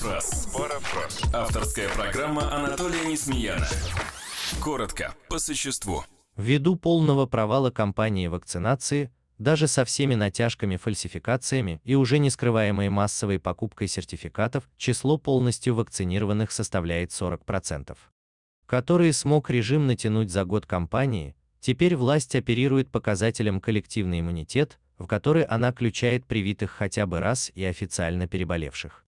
Парафраз. Парафраз. Авторская программа Анатолия Несмеяна. Коротко, по существу. Ввиду полного провала кампании вакцинации, даже со всеми натяжками, фальсификациями и уже не скрываемой массовой покупкой сертификатов, число полностью вакцинированных составляет 40%. Который смог режим натянуть за год кампании, теперь власть оперирует показателем коллективный иммунитет, в который она включает привитых хотя бы раз и официально переболевших.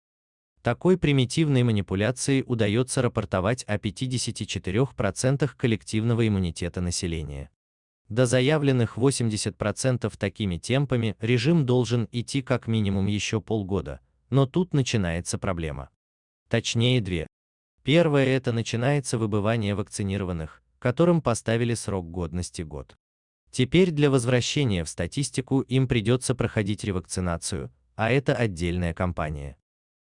Такой примитивной манипуляцией удается рапортовать о 54% коллективного иммунитета населения. До заявленных 80% такими темпами режим должен идти как минимум еще полгода, но тут начинается проблема. Точнее две. Первое это начинается выбывание вакцинированных, которым поставили срок годности год. Теперь для возвращения в статистику им придется проходить ревакцинацию, а это отдельная кампания.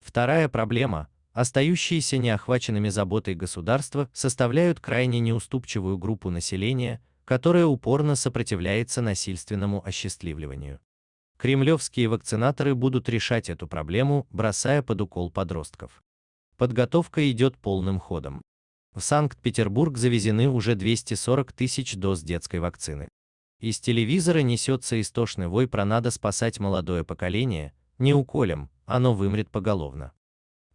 Вторая проблема – остающиеся неохваченными заботой государства составляют крайне неуступчивую группу населения, которая упорно сопротивляется насильственному осчастливливанию. Кремлевские вакцинаторы будут решать эту проблему, бросая под укол подростков. Подготовка идет полным ходом. В Санкт-Петербург завезены уже 240 тысяч доз детской вакцины. Из телевизора несется истошный вой про надо спасать молодое поколение, не уколем, оно вымрет поголовно.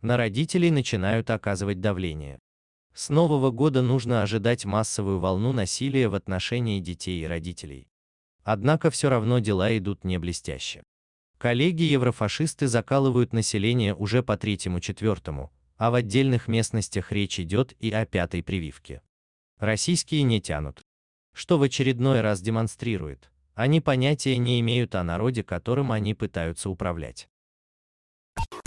На родителей начинают оказывать давление. С Нового года нужно ожидать массовую волну насилия в отношении детей и родителей. Однако все равно дела идут не блестяще. Коллеги-еврофашисты закалывают население уже по третьему-четвертому, а в отдельных местностях речь идет и о пятой прививке. Российские не тянут что в очередной раз демонстрирует, они понятия не имеют о народе, которым они пытаются управлять.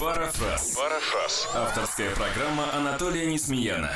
Парафраз. Парафраз. Авторская программа Анатолия Несмеяна.